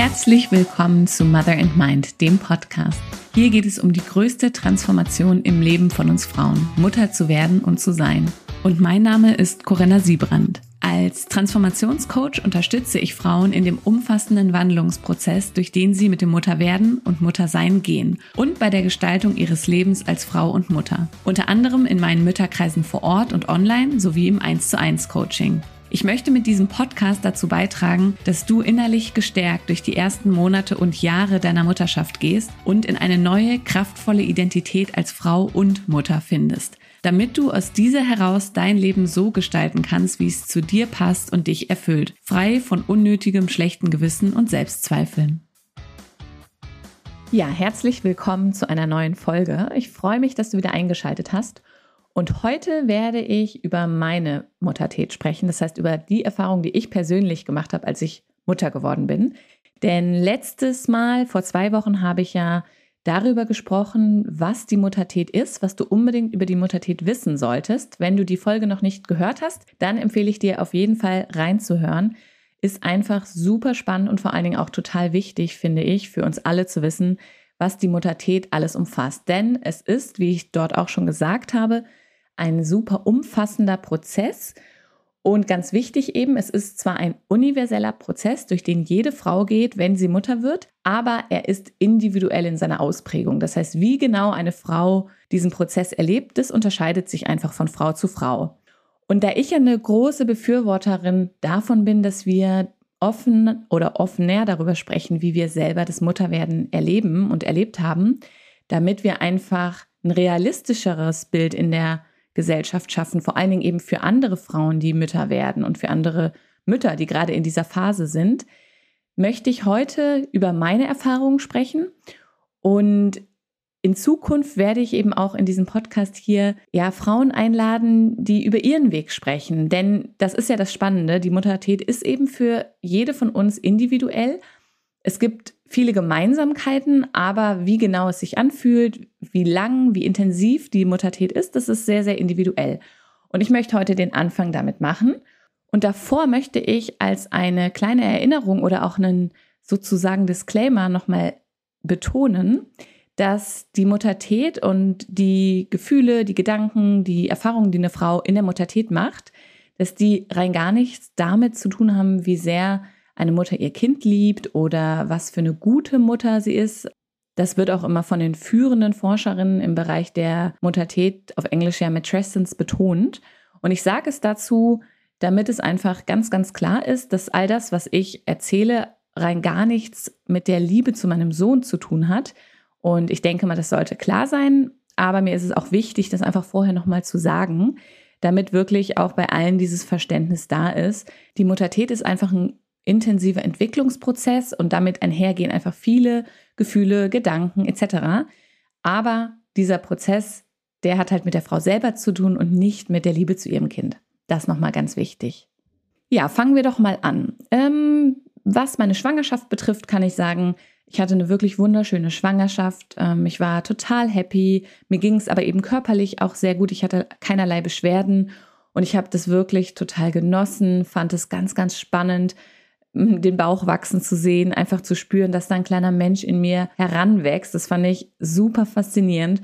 Herzlich willkommen zu Mother and Mind, dem Podcast. Hier geht es um die größte Transformation im Leben von uns Frauen, Mutter zu werden und zu sein. Und mein Name ist Corinna Siebrand. Als Transformationscoach unterstütze ich Frauen in dem umfassenden Wandlungsprozess, durch den sie mit dem Mutterwerden und Muttersein gehen und bei der Gestaltung ihres Lebens als Frau und Mutter. Unter anderem in meinen Mütterkreisen vor Ort und online sowie im 1 zu 1 Coaching. Ich möchte mit diesem Podcast dazu beitragen, dass du innerlich gestärkt durch die ersten Monate und Jahre deiner Mutterschaft gehst und in eine neue, kraftvolle Identität als Frau und Mutter findest, damit du aus dieser heraus dein Leben so gestalten kannst, wie es zu dir passt und dich erfüllt, frei von unnötigem schlechten Gewissen und Selbstzweifeln. Ja, herzlich willkommen zu einer neuen Folge. Ich freue mich, dass du wieder eingeschaltet hast. Und heute werde ich über meine Muttertät sprechen, das heißt über die Erfahrung, die ich persönlich gemacht habe, als ich Mutter geworden bin. Denn letztes Mal, vor zwei Wochen, habe ich ja darüber gesprochen, was die Muttertät ist, was du unbedingt über die Muttertät wissen solltest. Wenn du die Folge noch nicht gehört hast, dann empfehle ich dir auf jeden Fall reinzuhören. Ist einfach super spannend und vor allen Dingen auch total wichtig, finde ich, für uns alle zu wissen, was die Muttertät alles umfasst. Denn es ist, wie ich dort auch schon gesagt habe, ein super umfassender Prozess. Und ganz wichtig eben, es ist zwar ein universeller Prozess, durch den jede Frau geht, wenn sie Mutter wird, aber er ist individuell in seiner Ausprägung. Das heißt, wie genau eine Frau diesen Prozess erlebt, das unterscheidet sich einfach von Frau zu Frau. Und da ich eine große Befürworterin davon bin, dass wir offen oder offener darüber sprechen, wie wir selber das Mutterwerden erleben und erlebt haben, damit wir einfach ein realistischeres Bild in der Gesellschaft schaffen, vor allen Dingen eben für andere Frauen, die Mütter werden und für andere Mütter, die gerade in dieser Phase sind, möchte ich heute über meine Erfahrungen sprechen. Und in Zukunft werde ich eben auch in diesem Podcast hier ja Frauen einladen, die über ihren Weg sprechen, denn das ist ja das Spannende, die Muttertät ist eben für jede von uns individuell. Es gibt viele Gemeinsamkeiten, aber wie genau es sich anfühlt, wie lang, wie intensiv die Muttertät ist, das ist sehr, sehr individuell. Und ich möchte heute den Anfang damit machen. Und davor möchte ich als eine kleine Erinnerung oder auch einen sozusagen Disclaimer nochmal betonen, dass die Muttertät und die Gefühle, die Gedanken, die Erfahrungen, die eine Frau in der Muttertät macht, dass die rein gar nichts damit zu tun haben, wie sehr eine Mutter ihr Kind liebt oder was für eine gute Mutter sie ist. Das wird auch immer von den führenden Forscherinnen im Bereich der Muttertät, auf Englisch ja Matrescence, betont. Und ich sage es dazu, damit es einfach ganz, ganz klar ist, dass all das, was ich erzähle, rein gar nichts mit der Liebe zu meinem Sohn zu tun hat. Und ich denke mal, das sollte klar sein. Aber mir ist es auch wichtig, das einfach vorher nochmal zu sagen, damit wirklich auch bei allen dieses Verständnis da ist. Die Muttertät ist einfach ein intensiver Entwicklungsprozess und damit einhergehen einfach viele Gefühle, Gedanken etc. Aber dieser Prozess, der hat halt mit der Frau selber zu tun und nicht mit der Liebe zu ihrem Kind. Das nochmal ganz wichtig. Ja, fangen wir doch mal an. Ähm, was meine Schwangerschaft betrifft, kann ich sagen, ich hatte eine wirklich wunderschöne Schwangerschaft. Ähm, ich war total happy. Mir ging es aber eben körperlich auch sehr gut. Ich hatte keinerlei Beschwerden und ich habe das wirklich total genossen, fand es ganz, ganz spannend den Bauch wachsen zu sehen, einfach zu spüren, dass da ein kleiner Mensch in mir heranwächst. Das fand ich super faszinierend.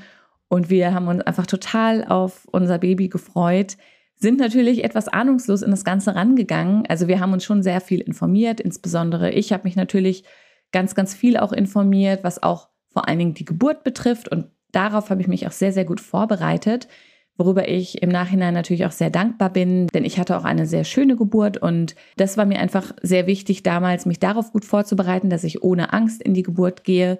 Und wir haben uns einfach total auf unser Baby gefreut, sind natürlich etwas ahnungslos in das Ganze rangegangen. Also wir haben uns schon sehr viel informiert, insbesondere ich habe mich natürlich ganz, ganz viel auch informiert, was auch vor allen Dingen die Geburt betrifft. Und darauf habe ich mich auch sehr, sehr gut vorbereitet worüber ich im Nachhinein natürlich auch sehr dankbar bin, denn ich hatte auch eine sehr schöne Geburt und das war mir einfach sehr wichtig damals, mich darauf gut vorzubereiten, dass ich ohne Angst in die Geburt gehe.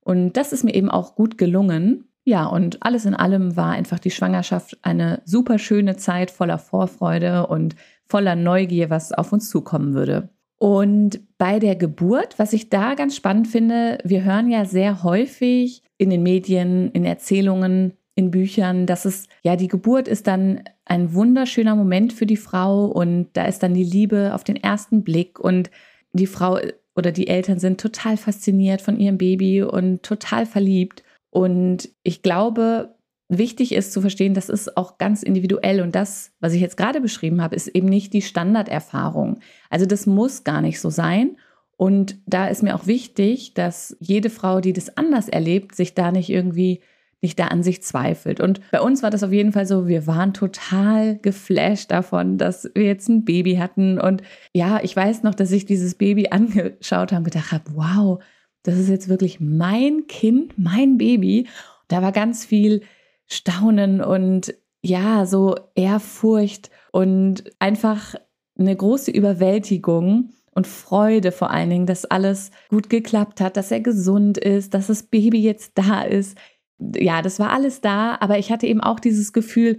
Und das ist mir eben auch gut gelungen. Ja, und alles in allem war einfach die Schwangerschaft eine super schöne Zeit voller Vorfreude und voller Neugier, was auf uns zukommen würde. Und bei der Geburt, was ich da ganz spannend finde, wir hören ja sehr häufig in den Medien, in Erzählungen, in Büchern, dass es, ja, die Geburt ist dann ein wunderschöner Moment für die Frau und da ist dann die Liebe auf den ersten Blick und die Frau oder die Eltern sind total fasziniert von ihrem Baby und total verliebt. Und ich glaube, wichtig ist zu verstehen, das ist auch ganz individuell und das, was ich jetzt gerade beschrieben habe, ist eben nicht die Standarderfahrung. Also das muss gar nicht so sein. Und da ist mir auch wichtig, dass jede Frau, die das anders erlebt, sich da nicht irgendwie nicht da an sich zweifelt. Und bei uns war das auf jeden Fall so, wir waren total geflasht davon, dass wir jetzt ein Baby hatten. Und ja, ich weiß noch, dass ich dieses Baby angeschaut habe und gedacht habe, wow, das ist jetzt wirklich mein Kind, mein Baby. Da war ganz viel Staunen und ja, so Ehrfurcht und einfach eine große Überwältigung und Freude vor allen Dingen, dass alles gut geklappt hat, dass er gesund ist, dass das Baby jetzt da ist. Ja, das war alles da, aber ich hatte eben auch dieses Gefühl,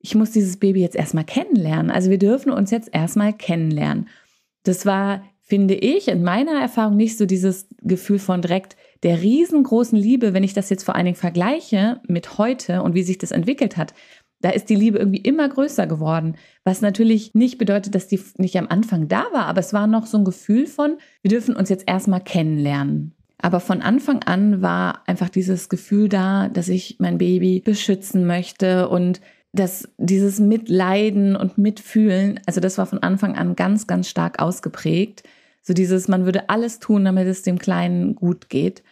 ich muss dieses Baby jetzt erstmal kennenlernen. Also wir dürfen uns jetzt erstmal kennenlernen. Das war, finde ich, in meiner Erfahrung nicht so dieses Gefühl von direkt der riesengroßen Liebe, wenn ich das jetzt vor allen Dingen vergleiche mit heute und wie sich das entwickelt hat. Da ist die Liebe irgendwie immer größer geworden, was natürlich nicht bedeutet, dass die nicht am Anfang da war, aber es war noch so ein Gefühl von, wir dürfen uns jetzt erstmal kennenlernen. Aber von Anfang an war einfach dieses Gefühl da, dass ich mein Baby beschützen möchte und dass dieses Mitleiden und Mitfühlen, also das war von Anfang an ganz, ganz stark ausgeprägt. So dieses, man würde alles tun, damit es dem Kleinen gut geht.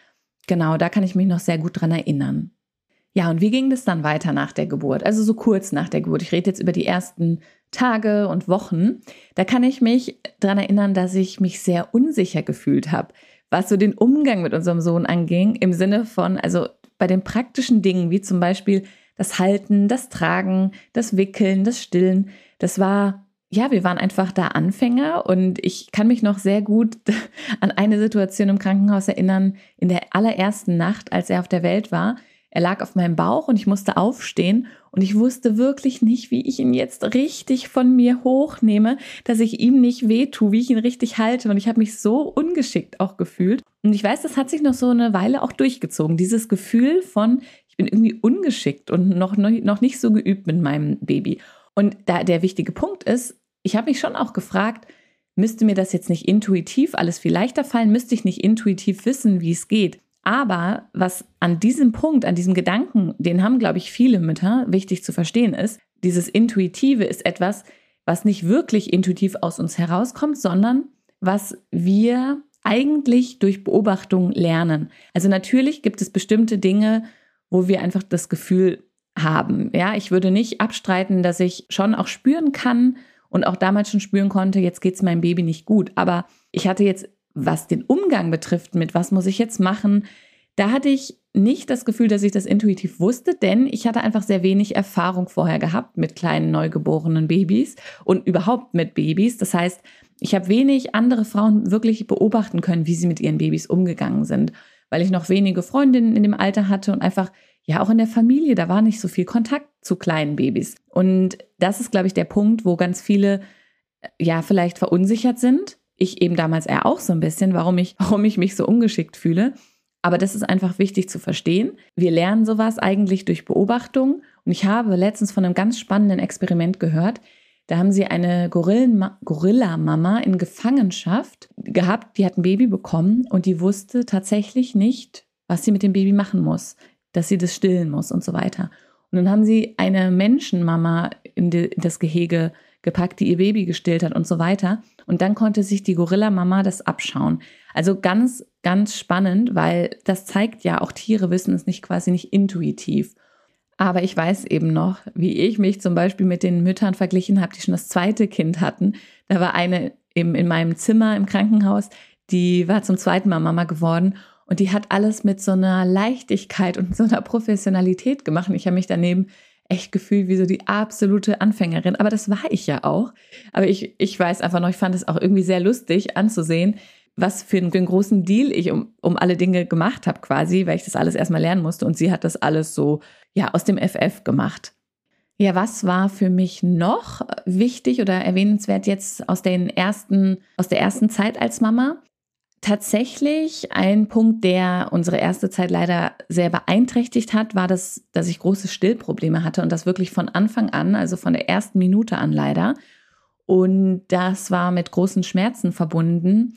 Genau, da kann ich mich noch sehr gut dran erinnern. Ja, und wie ging das dann weiter nach der Geburt? Also so kurz nach der Geburt. Ich rede jetzt über die ersten Tage und Wochen. Da kann ich mich dran erinnern, dass ich mich sehr unsicher gefühlt habe, was so den Umgang mit unserem Sohn anging, im Sinne von, also bei den praktischen Dingen, wie zum Beispiel das Halten, das Tragen, das Wickeln, das Stillen. Das war, ja, wir waren einfach da Anfänger und ich kann mich noch sehr gut an eine Situation im Krankenhaus erinnern, in der allerersten Nacht, als er auf der Welt war er lag auf meinem Bauch und ich musste aufstehen und ich wusste wirklich nicht, wie ich ihn jetzt richtig von mir hochnehme, dass ich ihm nicht wehtue, wie ich ihn richtig halte. Und ich habe mich so ungeschickt auch gefühlt. Und ich weiß, das hat sich noch so eine Weile auch durchgezogen. Dieses Gefühl von, ich bin irgendwie ungeschickt und noch, noch nicht so geübt mit meinem Baby. Und da der wichtige Punkt ist, ich habe mich schon auch gefragt, müsste mir das jetzt nicht intuitiv alles viel leichter fallen? Müsste ich nicht intuitiv wissen, wie es geht? Aber was an diesem Punkt, an diesem Gedanken, den haben, glaube ich, viele Mütter, wichtig zu verstehen ist, dieses Intuitive ist etwas, was nicht wirklich intuitiv aus uns herauskommt, sondern was wir eigentlich durch Beobachtung lernen. Also natürlich gibt es bestimmte Dinge, wo wir einfach das Gefühl haben. Ja, ich würde nicht abstreiten, dass ich schon auch spüren kann und auch damals schon spüren konnte, jetzt geht es meinem Baby nicht gut. Aber ich hatte jetzt was den Umgang betrifft, mit was muss ich jetzt machen, da hatte ich nicht das Gefühl, dass ich das intuitiv wusste, denn ich hatte einfach sehr wenig Erfahrung vorher gehabt mit kleinen neugeborenen Babys und überhaupt mit Babys. Das heißt, ich habe wenig andere Frauen wirklich beobachten können, wie sie mit ihren Babys umgegangen sind, weil ich noch wenige Freundinnen in dem Alter hatte und einfach ja auch in der Familie, da war nicht so viel Kontakt zu kleinen Babys. Und das ist, glaube ich, der Punkt, wo ganz viele ja vielleicht verunsichert sind ich eben damals eher auch so ein bisschen, warum ich, warum ich mich so ungeschickt fühle. Aber das ist einfach wichtig zu verstehen. Wir lernen sowas eigentlich durch Beobachtung. Und ich habe letztens von einem ganz spannenden Experiment gehört. Da haben sie eine Gorilla-Mama in Gefangenschaft gehabt, die hat ein Baby bekommen und die wusste tatsächlich nicht, was sie mit dem Baby machen muss, dass sie das stillen muss und so weiter. Und dann haben sie eine Menschenmama in das Gehege gepackt, die ihr Baby gestillt hat und so weiter. Und dann konnte sich die Gorilla-Mama das abschauen. Also ganz, ganz spannend, weil das zeigt ja, auch Tiere wissen es nicht quasi nicht intuitiv. Aber ich weiß eben noch, wie ich mich zum Beispiel mit den Müttern verglichen habe, die schon das zweite Kind hatten. Da war eine im, in meinem Zimmer im Krankenhaus, die war zum zweiten Mal Mama geworden und die hat alles mit so einer Leichtigkeit und so einer Professionalität gemacht. Ich habe mich daneben echt gefühlt wie so die absolute Anfängerin. Aber das war ich ja auch. Aber ich, ich weiß einfach noch, ich fand es auch irgendwie sehr lustig anzusehen, was für einen, großen Deal ich um, um alle Dinge gemacht habe quasi, weil ich das alles erstmal lernen musste. Und sie hat das alles so, ja, aus dem FF gemacht. Ja, was war für mich noch wichtig oder erwähnenswert jetzt aus den ersten, aus der ersten Zeit als Mama? Tatsächlich ein Punkt, der unsere erste Zeit leider sehr beeinträchtigt hat, war das, dass ich große Stillprobleme hatte und das wirklich von Anfang an, also von der ersten Minute an leider. Und das war mit großen Schmerzen verbunden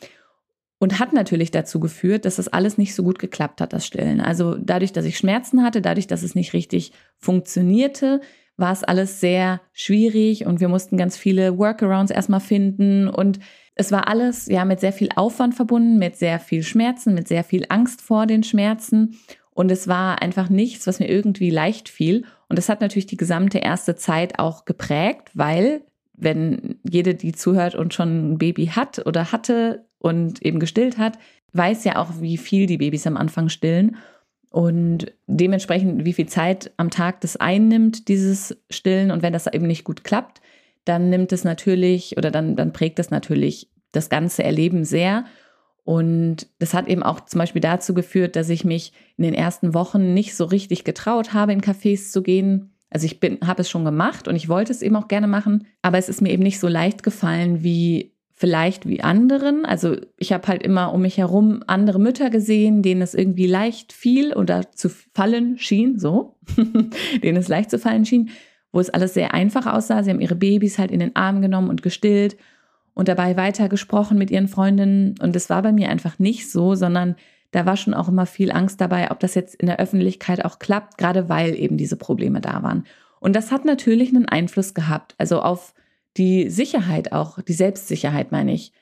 und hat natürlich dazu geführt, dass das alles nicht so gut geklappt hat, das Stillen. Also dadurch, dass ich Schmerzen hatte, dadurch, dass es nicht richtig funktionierte, war es alles sehr schwierig und wir mussten ganz viele Workarounds erstmal finden und Es war alles ja mit sehr viel Aufwand verbunden, mit sehr viel Schmerzen, mit sehr viel Angst vor den Schmerzen. Und es war einfach nichts, was mir irgendwie leicht fiel. Und das hat natürlich die gesamte erste Zeit auch geprägt, weil wenn jede, die zuhört und schon ein Baby hat oder hatte und eben gestillt hat, weiß ja auch, wie viel die Babys am Anfang stillen. Und dementsprechend, wie viel Zeit am Tag das einnimmt, dieses Stillen. Und wenn das eben nicht gut klappt, dann nimmt es natürlich oder dann, dann prägt es natürlich das ganze Erleben sehr. Und das hat eben auch zum Beispiel dazu geführt, dass ich mich in den ersten Wochen nicht so richtig getraut habe, in Cafés zu gehen. Also ich bin, habe es schon gemacht und ich wollte es eben auch gerne machen, aber es ist mir eben nicht so leicht gefallen wie vielleicht wie anderen. Also ich habe halt immer um mich herum andere Mütter gesehen, denen es irgendwie leicht fiel oder zu fallen schien, so, denen es leicht zu fallen schien wo es alles sehr einfach aussah. Sie haben ihre Babys halt in den Arm genommen und gestillt und dabei weiter gesprochen mit ihren Freundinnen. Und das war bei mir einfach nicht so, sondern da war schon auch immer viel Angst dabei, ob das jetzt in der Öffentlichkeit auch klappt, gerade weil eben diese Probleme da waren. Und das hat natürlich einen Einfluss gehabt, also auf die Sicherheit auch, die Selbstsicherheit meine ich.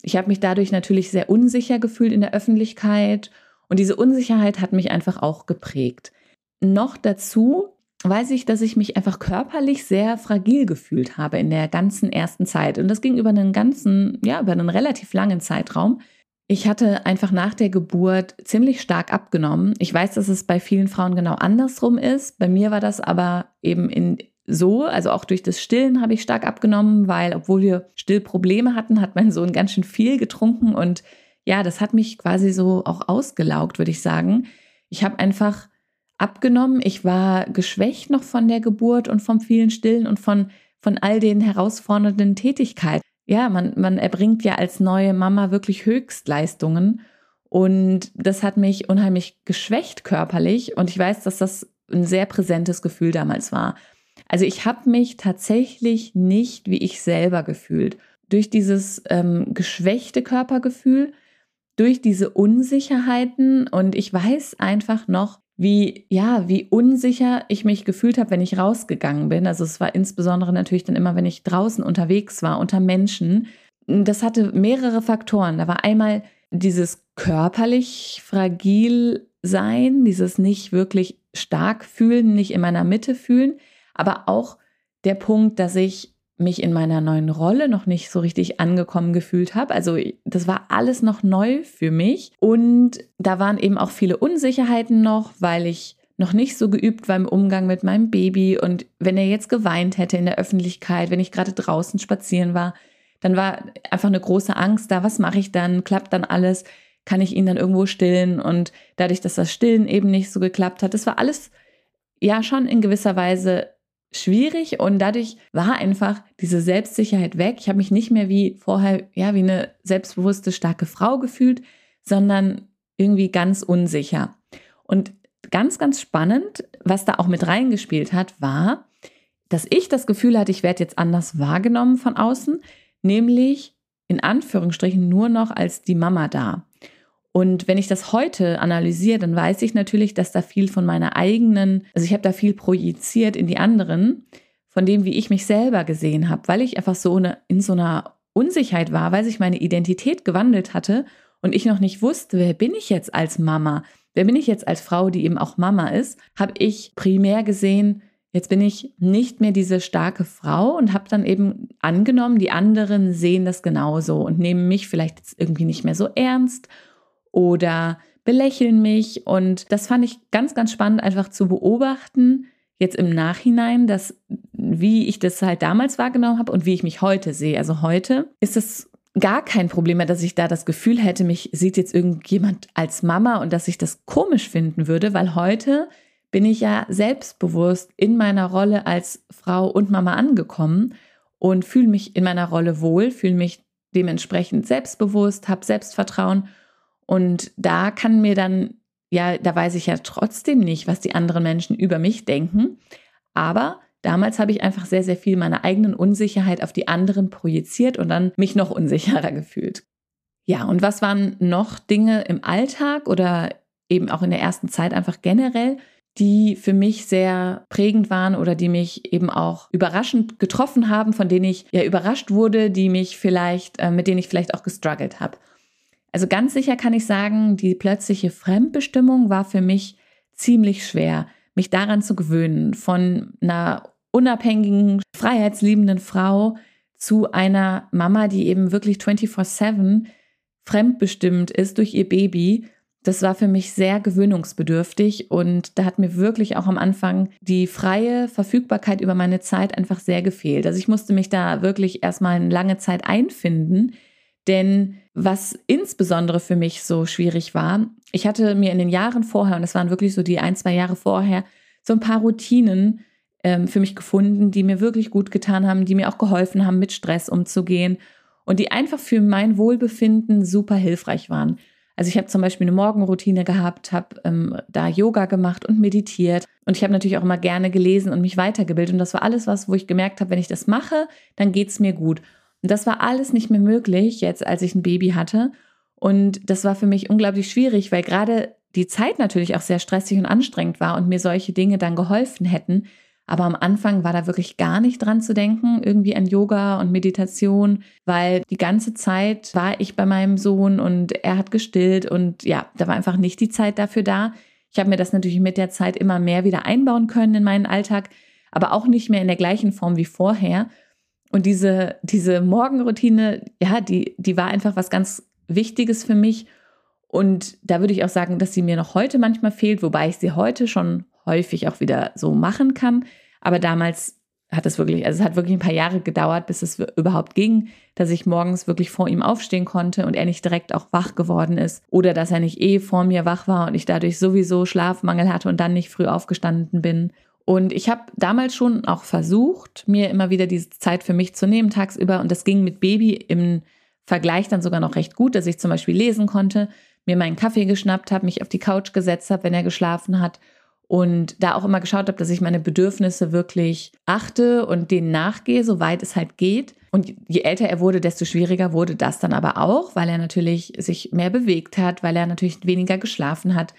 Ich habe mich dadurch natürlich sehr unsicher gefühlt in der Öffentlichkeit und diese Unsicherheit hat mich einfach auch geprägt. Noch dazu weiß ich, dass ich mich einfach körperlich sehr fragil gefühlt habe in der ganzen ersten Zeit. Und das ging über einen ganzen, ja, über einen relativ langen Zeitraum. Ich hatte einfach nach der Geburt ziemlich stark abgenommen. Ich weiß, dass es bei vielen Frauen genau andersrum ist. Bei mir war das aber eben in so, also auch durch das Stillen habe ich stark abgenommen, weil obwohl wir Stillprobleme hatten, hat mein Sohn ganz schön viel getrunken und ja, das hat mich quasi so auch ausgelaugt, würde ich sagen. Ich habe einfach abgenommen. Ich war geschwächt noch von der Geburt und vom vielen Stillen und von, von all den herausfordernden Tätigkeiten. Ja, man, man erbringt ja als neue Mama wirklich Höchstleistungen. Und das hat mich unheimlich geschwächt körperlich. Und ich weiß, dass das ein sehr präsentes Gefühl damals war. Also ich habe mich tatsächlich nicht wie ich selber gefühlt. Durch dieses ähm, geschwächte Körpergefühl, durch diese Unsicherheiten. Und ich weiß einfach noch, wie, ja, wie unsicher ich mich gefühlt habe, wenn ich rausgegangen bin. Also es war insbesondere natürlich dann immer, wenn ich draußen unterwegs war, unter Menschen. Das hatte mehrere Faktoren. Da war einmal dieses körperlich fragil sein, dieses nicht wirklich stark fühlen, nicht in meiner Mitte fühlen, aber auch der Punkt, dass ich mich in meiner neuen Rolle noch nicht so richtig angekommen gefühlt habe. Also das war alles noch neu für mich. Und da waren eben auch viele Unsicherheiten noch, weil ich noch nicht so geübt war im Umgang mit meinem Baby. Und wenn er jetzt geweint hätte in der Öffentlichkeit, wenn ich gerade draußen spazieren war, dann war einfach eine große Angst da, was mache ich dann, klappt dann alles, kann ich ihn dann irgendwo stillen? Und dadurch, dass das Stillen eben nicht so geklappt hat, das war alles ja schon in gewisser Weise schwierig und dadurch war einfach diese Selbstsicherheit weg. Ich habe mich nicht mehr wie vorher, ja, wie eine selbstbewusste, starke Frau gefühlt, sondern irgendwie ganz unsicher. Und ganz, ganz spannend, was da auch mit reingespielt hat, war, dass ich das Gefühl hatte, ich werde jetzt anders wahrgenommen von außen, nämlich in Anführungsstrichen nur noch als die Mama da. Und wenn ich das heute analysiere, dann weiß ich natürlich, dass da viel von meiner eigenen, also ich habe da viel projiziert in die anderen, von dem, wie ich mich selber gesehen habe, weil ich einfach so eine, in so einer Unsicherheit war, weil sich meine Identität gewandelt hatte und ich noch nicht wusste, wer bin ich jetzt als Mama? Wer bin ich jetzt als Frau, die eben auch Mama ist? Habe ich primär gesehen, jetzt bin ich nicht mehr diese starke Frau und habe dann eben angenommen, die anderen sehen das genauso und nehmen mich vielleicht jetzt irgendwie nicht mehr so ernst oder belächeln mich. Und das fand ich ganz, ganz spannend, einfach zu beobachten, jetzt im Nachhinein, dass wie ich das halt damals wahrgenommen habe und wie ich mich heute sehe. Also heute ist es gar kein Problem mehr, dass ich da das Gefühl hätte, mich sieht jetzt irgendjemand als Mama und dass ich das komisch finden würde, weil heute bin ich ja selbstbewusst in meiner Rolle als Frau und Mama angekommen und fühle mich in meiner Rolle wohl, fühle mich dementsprechend selbstbewusst, habe Selbstvertrauen und da kann mir dann, ja, da weiß ich ja trotzdem nicht, was die anderen Menschen über mich denken. Aber damals habe ich einfach sehr, sehr viel meiner eigenen Unsicherheit auf die anderen projiziert und dann mich noch unsicherer gefühlt. Ja, und was waren noch Dinge im Alltag oder eben auch in der ersten Zeit einfach generell, die für mich sehr prägend waren oder die mich eben auch überraschend getroffen haben, von denen ich ja überrascht wurde, die mich vielleicht, äh, mit denen ich vielleicht auch gestruggelt habe. Also ganz sicher kann ich sagen, die plötzliche Fremdbestimmung war für mich ziemlich schwer, mich daran zu gewöhnen, von einer unabhängigen, freiheitsliebenden Frau zu einer Mama, die eben wirklich 24/7 fremdbestimmt ist durch ihr Baby das war für mich sehr gewöhnungsbedürftig und da hat mir wirklich auch am Anfang die freie Verfügbarkeit über meine Zeit einfach sehr gefehlt. Also ich musste mich da wirklich erstmal eine lange Zeit einfinden, denn was insbesondere für mich so schwierig war, ich hatte mir in den Jahren vorher, und das waren wirklich so die ein, zwei Jahre vorher, so ein paar Routinen ähm, für mich gefunden, die mir wirklich gut getan haben, die mir auch geholfen haben, mit Stress umzugehen und die einfach für mein Wohlbefinden super hilfreich waren. Also ich habe zum Beispiel eine Morgenroutine gehabt, habe ähm, da Yoga gemacht und meditiert. Und ich habe natürlich auch immer gerne gelesen und mich weitergebildet. Und das war alles was, wo ich gemerkt habe, wenn ich das mache, dann geht's mir gut. Und das war alles nicht mehr möglich jetzt, als ich ein Baby hatte. Und das war für mich unglaublich schwierig, weil gerade die Zeit natürlich auch sehr stressig und anstrengend war und mir solche Dinge dann geholfen hätten. Aber am Anfang war da wirklich gar nicht dran zu denken, irgendwie an Yoga und Meditation, weil die ganze Zeit war ich bei meinem Sohn und er hat gestillt und ja, da war einfach nicht die Zeit dafür da. Ich habe mir das natürlich mit der Zeit immer mehr wieder einbauen können in meinen Alltag, aber auch nicht mehr in der gleichen Form wie vorher. Und diese, diese Morgenroutine, ja, die, die war einfach was ganz Wichtiges für mich. Und da würde ich auch sagen, dass sie mir noch heute manchmal fehlt, wobei ich sie heute schon häufig auch wieder so machen kann. Aber damals hat es wirklich, also es hat wirklich ein paar Jahre gedauert, bis es überhaupt ging, dass ich morgens wirklich vor ihm aufstehen konnte und er nicht direkt auch wach geworden ist oder dass er nicht eh vor mir wach war und ich dadurch sowieso Schlafmangel hatte und dann nicht früh aufgestanden bin. Und ich habe damals schon auch versucht, mir immer wieder diese Zeit für mich zu nehmen tagsüber und das ging mit Baby im Vergleich dann sogar noch recht gut, dass ich zum Beispiel lesen konnte, mir meinen Kaffee geschnappt habe, mich auf die Couch gesetzt habe, wenn er geschlafen hat und da auch immer geschaut habe, dass ich meine Bedürfnisse wirklich achte und denen nachgehe, soweit es halt geht. Und je älter er wurde, desto schwieriger wurde das dann aber auch, weil er natürlich sich mehr bewegt hat, weil er natürlich weniger geschlafen hat.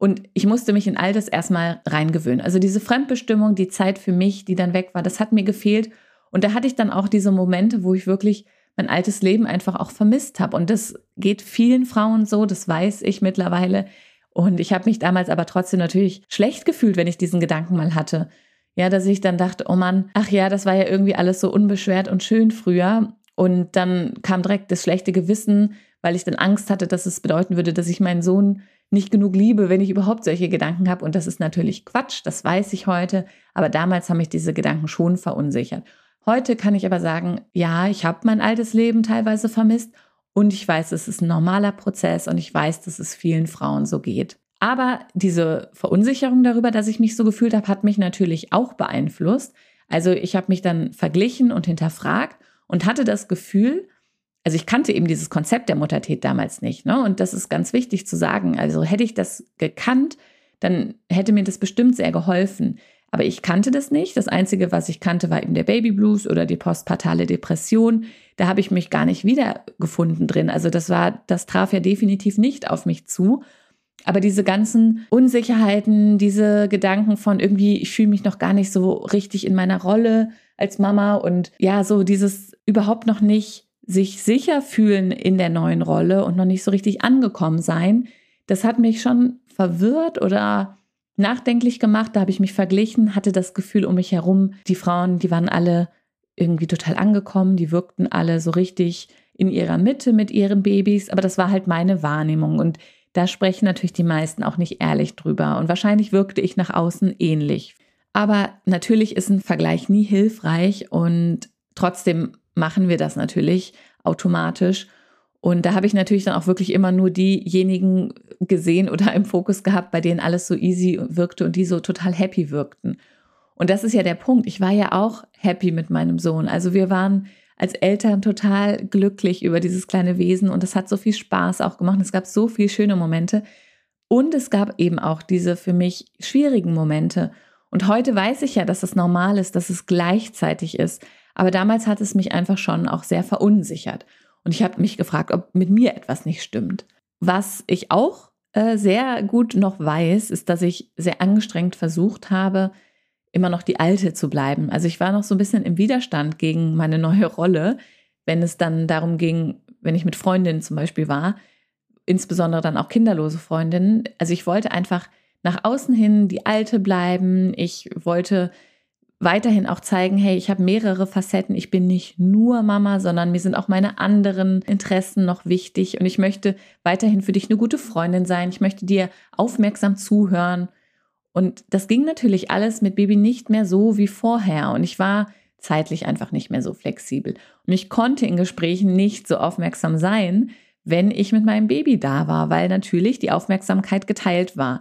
Und ich musste mich in all das erstmal reingewöhnen. Also diese Fremdbestimmung, die Zeit für mich, die dann weg war, das hat mir gefehlt. Und da hatte ich dann auch diese Momente, wo ich wirklich mein altes Leben einfach auch vermisst habe. Und das geht vielen Frauen so, das weiß ich mittlerweile und ich habe mich damals aber trotzdem natürlich schlecht gefühlt, wenn ich diesen Gedanken mal hatte. Ja, dass ich dann dachte, oh Mann, ach ja, das war ja irgendwie alles so unbeschwert und schön früher. Und dann kam direkt das schlechte Gewissen, weil ich dann Angst hatte, dass es bedeuten würde, dass ich meinen Sohn nicht genug liebe, wenn ich überhaupt solche Gedanken habe. Und das ist natürlich Quatsch, das weiß ich heute. Aber damals haben mich diese Gedanken schon verunsichert. Heute kann ich aber sagen, ja, ich habe mein altes Leben teilweise vermisst und ich weiß, es ist ein normaler Prozess und ich weiß, dass es vielen Frauen so geht. Aber diese Verunsicherung darüber, dass ich mich so gefühlt habe, hat mich natürlich auch beeinflusst. Also ich habe mich dann verglichen und hinterfragt und hatte das Gefühl, also ich kannte eben dieses Konzept der Muttertät damals nicht. Ne? Und das ist ganz wichtig zu sagen. Also hätte ich das gekannt, dann hätte mir das bestimmt sehr geholfen. Aber ich kannte das nicht. Das Einzige, was ich kannte, war eben der Baby Blues oder die postpartale Depression. Da habe ich mich gar nicht wiedergefunden drin. Also das war, das traf ja definitiv nicht auf mich zu. Aber diese ganzen Unsicherheiten, diese Gedanken von irgendwie, ich fühle mich noch gar nicht so richtig in meiner Rolle als Mama und ja, so dieses überhaupt noch nicht sich sicher fühlen in der neuen Rolle und noch nicht so richtig angekommen sein, das hat mich schon verwirrt oder nachdenklich gemacht. Da habe ich mich verglichen, hatte das Gefühl um mich herum, die Frauen, die waren alle irgendwie total angekommen, die wirkten alle so richtig in ihrer Mitte mit ihren Babys, aber das war halt meine Wahrnehmung und da sprechen natürlich die meisten auch nicht ehrlich drüber und wahrscheinlich wirkte ich nach außen ähnlich. Aber natürlich ist ein Vergleich nie hilfreich und trotzdem machen wir das natürlich automatisch und da habe ich natürlich dann auch wirklich immer nur diejenigen gesehen oder im Fokus gehabt, bei denen alles so easy wirkte und die so total happy wirkten. Und das ist ja der Punkt. Ich war ja auch happy mit meinem Sohn. Also wir waren als Eltern total glücklich über dieses kleine Wesen und es hat so viel Spaß auch gemacht. Es gab so viele schöne Momente und es gab eben auch diese für mich schwierigen Momente. Und heute weiß ich ja, dass es normal ist, dass es gleichzeitig ist. Aber damals hat es mich einfach schon auch sehr verunsichert. Und ich habe mich gefragt, ob mit mir etwas nicht stimmt. Was ich auch äh, sehr gut noch weiß, ist, dass ich sehr angestrengt versucht habe, immer noch die alte zu bleiben. Also ich war noch so ein bisschen im Widerstand gegen meine neue Rolle, wenn es dann darum ging, wenn ich mit Freundinnen zum Beispiel war, insbesondere dann auch kinderlose Freundinnen. Also ich wollte einfach nach außen hin die alte bleiben. Ich wollte weiterhin auch zeigen, hey, ich habe mehrere Facetten. Ich bin nicht nur Mama, sondern mir sind auch meine anderen Interessen noch wichtig und ich möchte weiterhin für dich eine gute Freundin sein. Ich möchte dir aufmerksam zuhören. Und das ging natürlich alles mit Baby nicht mehr so wie vorher und ich war zeitlich einfach nicht mehr so flexibel. Und ich konnte in Gesprächen nicht so aufmerksam sein, wenn ich mit meinem Baby da war, weil natürlich die Aufmerksamkeit geteilt war.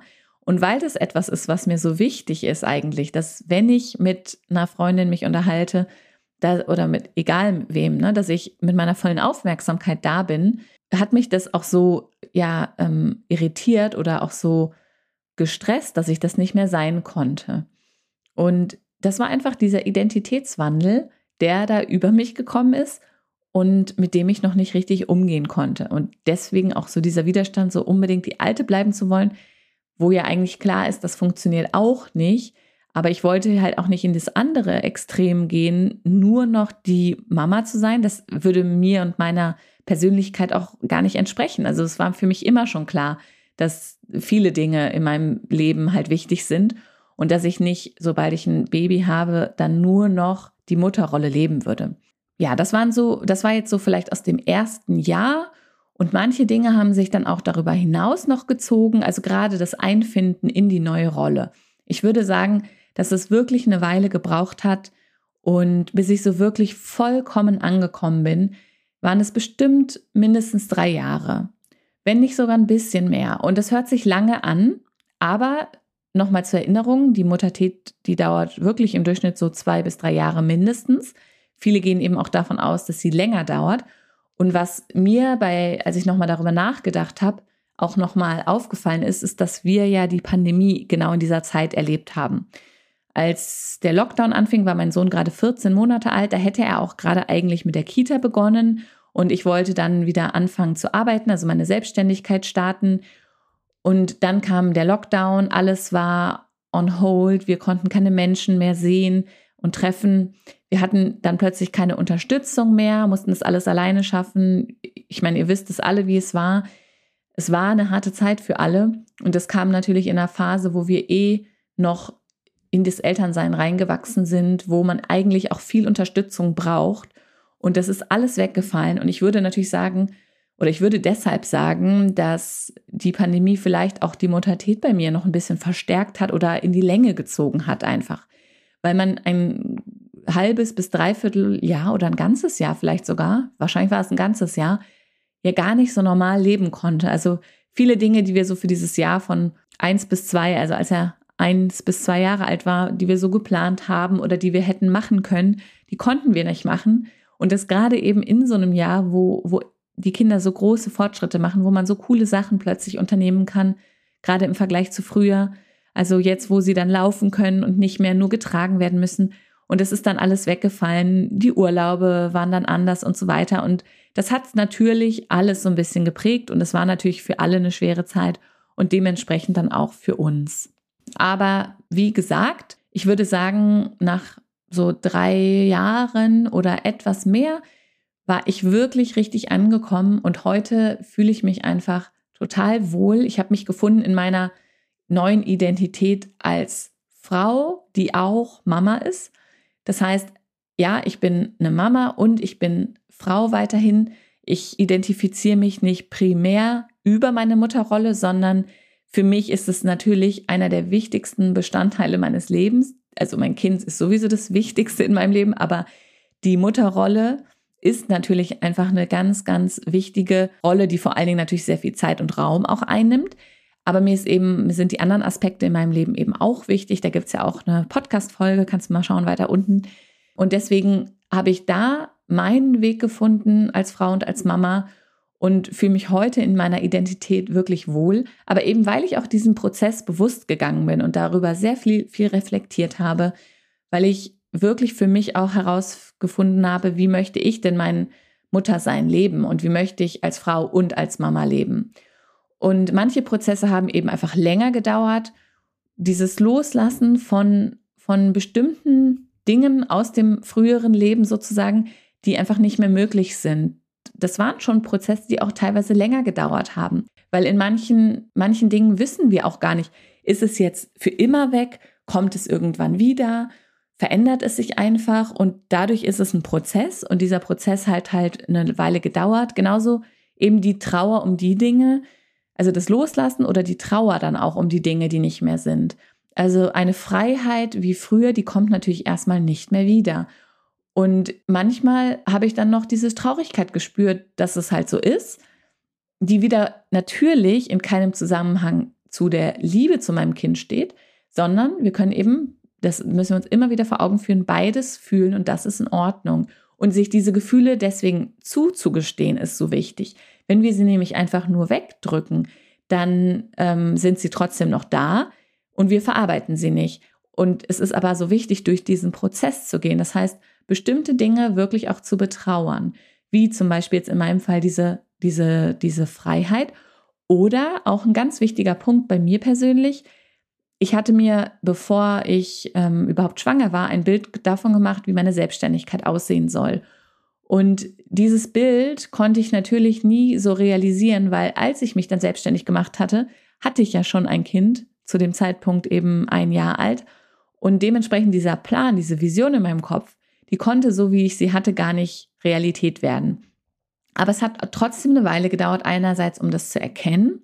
Und weil das etwas ist, was mir so wichtig ist eigentlich, dass wenn ich mit einer Freundin mich unterhalte, da, oder mit egal wem, ne, dass ich mit meiner vollen Aufmerksamkeit da bin, hat mich das auch so ja ähm, irritiert oder auch so gestresst, dass ich das nicht mehr sein konnte. Und das war einfach dieser Identitätswandel, der da über mich gekommen ist und mit dem ich noch nicht richtig umgehen konnte. Und deswegen auch so dieser Widerstand, so unbedingt die Alte bleiben zu wollen, wo ja eigentlich klar ist, das funktioniert auch nicht. Aber ich wollte halt auch nicht in das andere Extrem gehen, nur noch die Mama zu sein. Das würde mir und meiner Persönlichkeit auch gar nicht entsprechen. Also es war für mich immer schon klar, dass viele Dinge in meinem Leben halt wichtig sind und dass ich nicht, sobald ich ein Baby habe, dann nur noch die Mutterrolle leben würde. Ja, das waren so, das war jetzt so vielleicht aus dem ersten Jahr und manche Dinge haben sich dann auch darüber hinaus noch gezogen, also gerade das Einfinden in die neue Rolle. Ich würde sagen, dass es wirklich eine Weile gebraucht hat und bis ich so wirklich vollkommen angekommen bin, waren es bestimmt mindestens drei Jahre, wenn nicht sogar ein bisschen mehr. Und das hört sich lange an, aber nochmal zur Erinnerung, die Muttertät, die dauert wirklich im Durchschnitt so zwei bis drei Jahre mindestens. Viele gehen eben auch davon aus, dass sie länger dauert. Und was mir bei, als ich nochmal darüber nachgedacht habe, auch nochmal aufgefallen ist, ist, dass wir ja die Pandemie genau in dieser Zeit erlebt haben. Als der Lockdown anfing, war mein Sohn gerade 14 Monate alt. Da hätte er auch gerade eigentlich mit der Kita begonnen. Und ich wollte dann wieder anfangen zu arbeiten, also meine Selbstständigkeit starten. Und dann kam der Lockdown, alles war on hold, wir konnten keine Menschen mehr sehen und treffen. Wir hatten dann plötzlich keine Unterstützung mehr, mussten das alles alleine schaffen. Ich meine, ihr wisst es alle, wie es war. Es war eine harte Zeit für alle und das kam natürlich in einer Phase, wo wir eh noch in das Elternsein reingewachsen sind, wo man eigentlich auch viel Unterstützung braucht. Und das ist alles weggefallen. Und ich würde natürlich sagen, oder ich würde deshalb sagen, dass die Pandemie vielleicht auch die Muttertät bei mir noch ein bisschen verstärkt hat oder in die Länge gezogen hat einfach. Weil man ein halbes bis dreiviertel Jahr oder ein ganzes Jahr vielleicht sogar, wahrscheinlich war es ein ganzes Jahr, ja gar nicht so normal leben konnte. Also viele Dinge, die wir so für dieses Jahr von eins bis zwei, also als er eins bis zwei Jahre alt war, die wir so geplant haben oder die wir hätten machen können, die konnten wir nicht machen. Und das gerade eben in so einem Jahr, wo, wo die Kinder so große Fortschritte machen, wo man so coole Sachen plötzlich unternehmen kann, gerade im Vergleich zu früher. Also jetzt, wo sie dann laufen können und nicht mehr nur getragen werden müssen. Und es ist dann alles weggefallen. Die Urlaube waren dann anders und so weiter. Und das hat natürlich alles so ein bisschen geprägt. Und es war natürlich für alle eine schwere Zeit und dementsprechend dann auch für uns. Aber wie gesagt, ich würde sagen, nach so drei Jahren oder etwas mehr war ich wirklich richtig angekommen und heute fühle ich mich einfach total wohl. Ich habe mich gefunden in meiner neuen Identität als Frau, die auch Mama ist das heißt, ja, ich bin eine Mama und ich bin Frau weiterhin. Ich identifiziere mich nicht primär über meine Mutterrolle, sondern für mich ist es natürlich einer der wichtigsten Bestandteile meines Lebens. Also mein Kind ist sowieso das Wichtigste in meinem Leben, aber die Mutterrolle ist natürlich einfach eine ganz, ganz wichtige Rolle, die vor allen Dingen natürlich sehr viel Zeit und Raum auch einnimmt. Aber mir ist eben, sind die anderen Aspekte in meinem Leben eben auch wichtig. Da gibt es ja auch eine Podcast-Folge, kannst du mal schauen, weiter unten. Und deswegen habe ich da meinen Weg gefunden als Frau und als Mama und fühle mich heute in meiner Identität wirklich wohl. Aber eben weil ich auch diesen Prozess bewusst gegangen bin und darüber sehr viel, viel reflektiert habe, weil ich wirklich für mich auch herausgefunden habe, wie möchte ich denn mein Muttersein leben und wie möchte ich als Frau und als Mama leben. Und manche Prozesse haben eben einfach länger gedauert. Dieses Loslassen von, von bestimmten Dingen aus dem früheren Leben sozusagen, die einfach nicht mehr möglich sind. Das waren schon Prozesse, die auch teilweise länger gedauert haben. Weil in manchen, manchen Dingen wissen wir auch gar nicht, ist es jetzt für immer weg? Kommt es irgendwann wieder? Verändert es sich einfach? Und dadurch ist es ein Prozess und dieser Prozess hat halt eine Weile gedauert. Genauso eben die Trauer um die Dinge, also das Loslassen oder die Trauer dann auch um die Dinge, die nicht mehr sind. Also eine Freiheit wie früher, die kommt natürlich erstmal nicht mehr wieder. Und manchmal habe ich dann noch diese Traurigkeit gespürt, dass es halt so ist, die wieder natürlich in keinem Zusammenhang zu der Liebe zu meinem Kind steht, sondern wir können eben, das müssen wir uns immer wieder vor Augen führen, beides fühlen und das ist in Ordnung. Und sich diese Gefühle deswegen zuzugestehen, ist so wichtig. Wenn wir sie nämlich einfach nur wegdrücken, dann ähm, sind sie trotzdem noch da und wir verarbeiten sie nicht. Und es ist aber so wichtig, durch diesen Prozess zu gehen. Das heißt, bestimmte Dinge wirklich auch zu betrauern, wie zum Beispiel jetzt in meinem Fall diese, diese, diese Freiheit. Oder auch ein ganz wichtiger Punkt bei mir persönlich. Ich hatte mir, bevor ich ähm, überhaupt schwanger war, ein Bild davon gemacht, wie meine Selbstständigkeit aussehen soll. Und dieses Bild konnte ich natürlich nie so realisieren, weil als ich mich dann selbstständig gemacht hatte, hatte ich ja schon ein Kind, zu dem Zeitpunkt eben ein Jahr alt. Und dementsprechend dieser Plan, diese Vision in meinem Kopf, die konnte, so wie ich sie hatte, gar nicht Realität werden. Aber es hat trotzdem eine Weile gedauert, einerseits, um das zu erkennen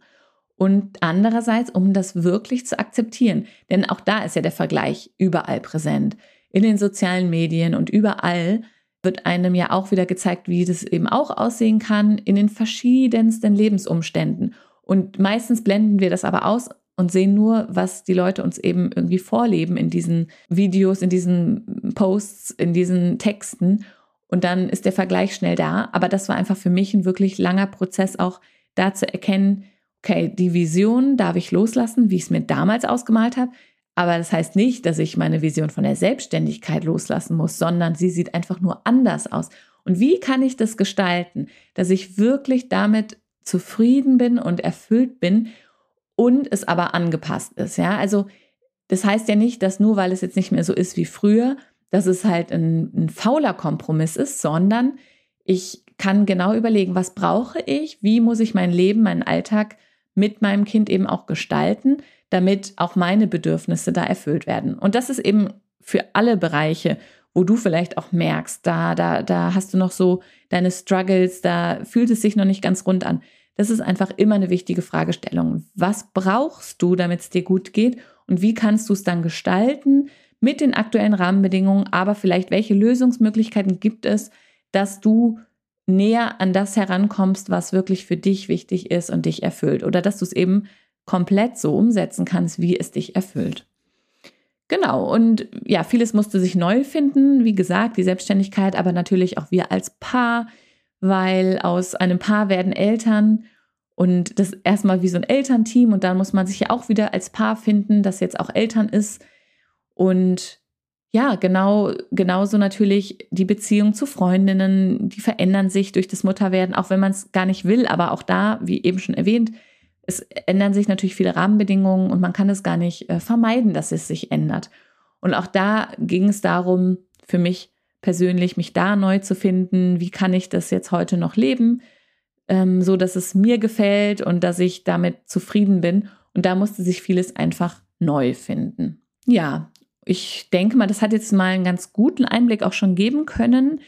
und andererseits, um das wirklich zu akzeptieren. Denn auch da ist ja der Vergleich überall präsent. In den sozialen Medien und überall wird einem ja auch wieder gezeigt, wie das eben auch aussehen kann in den verschiedensten Lebensumständen. Und meistens blenden wir das aber aus und sehen nur, was die Leute uns eben irgendwie vorleben in diesen Videos, in diesen Posts, in diesen Texten. Und dann ist der Vergleich schnell da. Aber das war einfach für mich ein wirklich langer Prozess, auch da zu erkennen, okay, die Vision darf ich loslassen, wie ich es mir damals ausgemalt habe. Aber das heißt nicht, dass ich meine Vision von der Selbstständigkeit loslassen muss, sondern sie sieht einfach nur anders aus. Und wie kann ich das gestalten, dass ich wirklich damit zufrieden bin und erfüllt bin und es aber angepasst ist? Ja, also das heißt ja nicht, dass nur weil es jetzt nicht mehr so ist wie früher, dass es halt ein, ein fauler Kompromiss ist, sondern ich kann genau überlegen, was brauche ich, wie muss ich mein Leben, meinen Alltag mit meinem Kind eben auch gestalten, damit auch meine Bedürfnisse da erfüllt werden. Und das ist eben für alle Bereiche, wo du vielleicht auch merkst, da, da, da hast du noch so deine Struggles, da fühlt es sich noch nicht ganz rund an. Das ist einfach immer eine wichtige Fragestellung. Was brauchst du, damit es dir gut geht? Und wie kannst du es dann gestalten mit den aktuellen Rahmenbedingungen? Aber vielleicht, welche Lösungsmöglichkeiten gibt es, dass du näher an das herankommst, was wirklich für dich wichtig ist und dich erfüllt? Oder dass du es eben komplett so umsetzen kannst, wie es dich erfüllt. Genau, und ja, vieles musste sich neu finden, wie gesagt, die Selbstständigkeit, aber natürlich auch wir als Paar, weil aus einem Paar werden Eltern und das erstmal wie so ein Elternteam und dann muss man sich ja auch wieder als Paar finden, das jetzt auch Eltern ist. Und ja, genau, genauso natürlich die Beziehung zu Freundinnen, die verändern sich durch das Mutterwerden, auch wenn man es gar nicht will, aber auch da, wie eben schon erwähnt, es ändern sich natürlich viele Rahmenbedingungen und man kann es gar nicht äh, vermeiden, dass es sich ändert. Und auch da ging es darum, für mich persönlich, mich da neu zu finden. Wie kann ich das jetzt heute noch leben, ähm, so dass es mir gefällt und dass ich damit zufrieden bin. Und da musste sich vieles einfach neu finden. Ja, ich denke mal, das hat jetzt mal einen ganz guten Einblick auch schon geben können.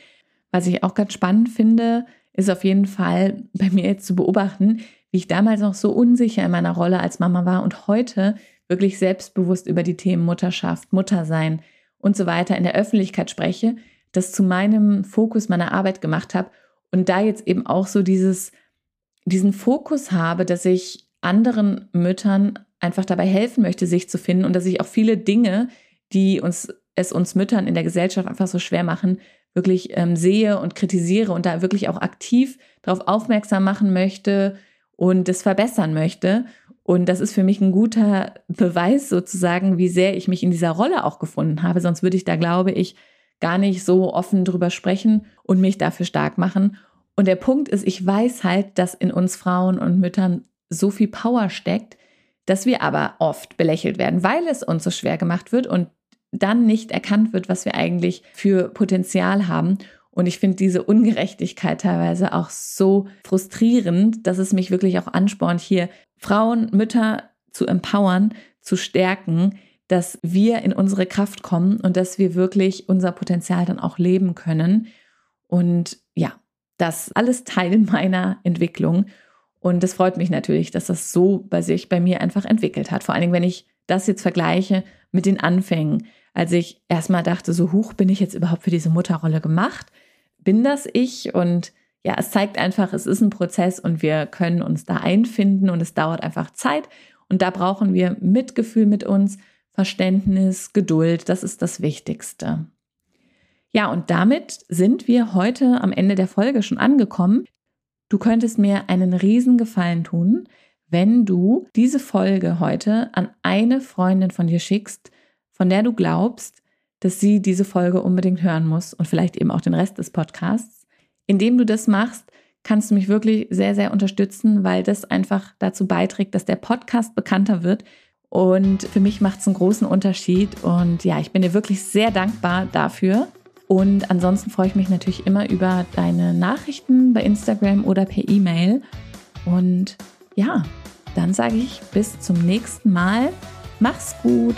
Was ich auch ganz spannend finde, ist auf jeden Fall bei mir jetzt zu beobachten, wie ich damals noch so unsicher in meiner Rolle als Mama war und heute wirklich selbstbewusst über die Themen Mutterschaft, Muttersein und so weiter in der Öffentlichkeit spreche, das zu meinem Fokus meiner Arbeit gemacht habe und da jetzt eben auch so dieses, diesen Fokus habe, dass ich anderen Müttern einfach dabei helfen möchte, sich zu finden und dass ich auch viele Dinge, die uns es uns Müttern in der Gesellschaft einfach so schwer machen, wirklich ähm, sehe und kritisiere und da wirklich auch aktiv darauf aufmerksam machen möchte, und das verbessern möchte. Und das ist für mich ein guter Beweis sozusagen, wie sehr ich mich in dieser Rolle auch gefunden habe. Sonst würde ich da, glaube ich, gar nicht so offen drüber sprechen und mich dafür stark machen. Und der Punkt ist, ich weiß halt, dass in uns Frauen und Müttern so viel Power steckt, dass wir aber oft belächelt werden, weil es uns so schwer gemacht wird und dann nicht erkannt wird, was wir eigentlich für Potenzial haben. Und ich finde diese Ungerechtigkeit teilweise auch so frustrierend, dass es mich wirklich auch anspornt, hier Frauen, Mütter zu empowern, zu stärken, dass wir in unsere Kraft kommen und dass wir wirklich unser Potenzial dann auch leben können. Und ja, das alles Teil meiner Entwicklung. Und es freut mich natürlich, dass das so bei sich bei mir einfach entwickelt hat. Vor allen Dingen, wenn ich das jetzt vergleiche mit den Anfängen, als ich erstmal dachte, so hoch bin ich jetzt überhaupt für diese Mutterrolle gemacht? Bin das ich? Und ja, es zeigt einfach, es ist ein Prozess und wir können uns da einfinden und es dauert einfach Zeit. Und da brauchen wir Mitgefühl mit uns, Verständnis, Geduld. Das ist das Wichtigste. Ja, und damit sind wir heute am Ende der Folge schon angekommen. Du könntest mir einen riesen Gefallen tun, wenn du diese Folge heute an eine Freundin von dir schickst, von der du glaubst, dass sie diese Folge unbedingt hören muss und vielleicht eben auch den Rest des Podcasts. Indem du das machst, kannst du mich wirklich sehr, sehr unterstützen, weil das einfach dazu beiträgt, dass der Podcast bekannter wird. Und für mich macht es einen großen Unterschied. Und ja, ich bin dir wirklich sehr dankbar dafür. Und ansonsten freue ich mich natürlich immer über deine Nachrichten bei Instagram oder per E-Mail. Und ja, dann sage ich bis zum nächsten Mal. Mach's gut.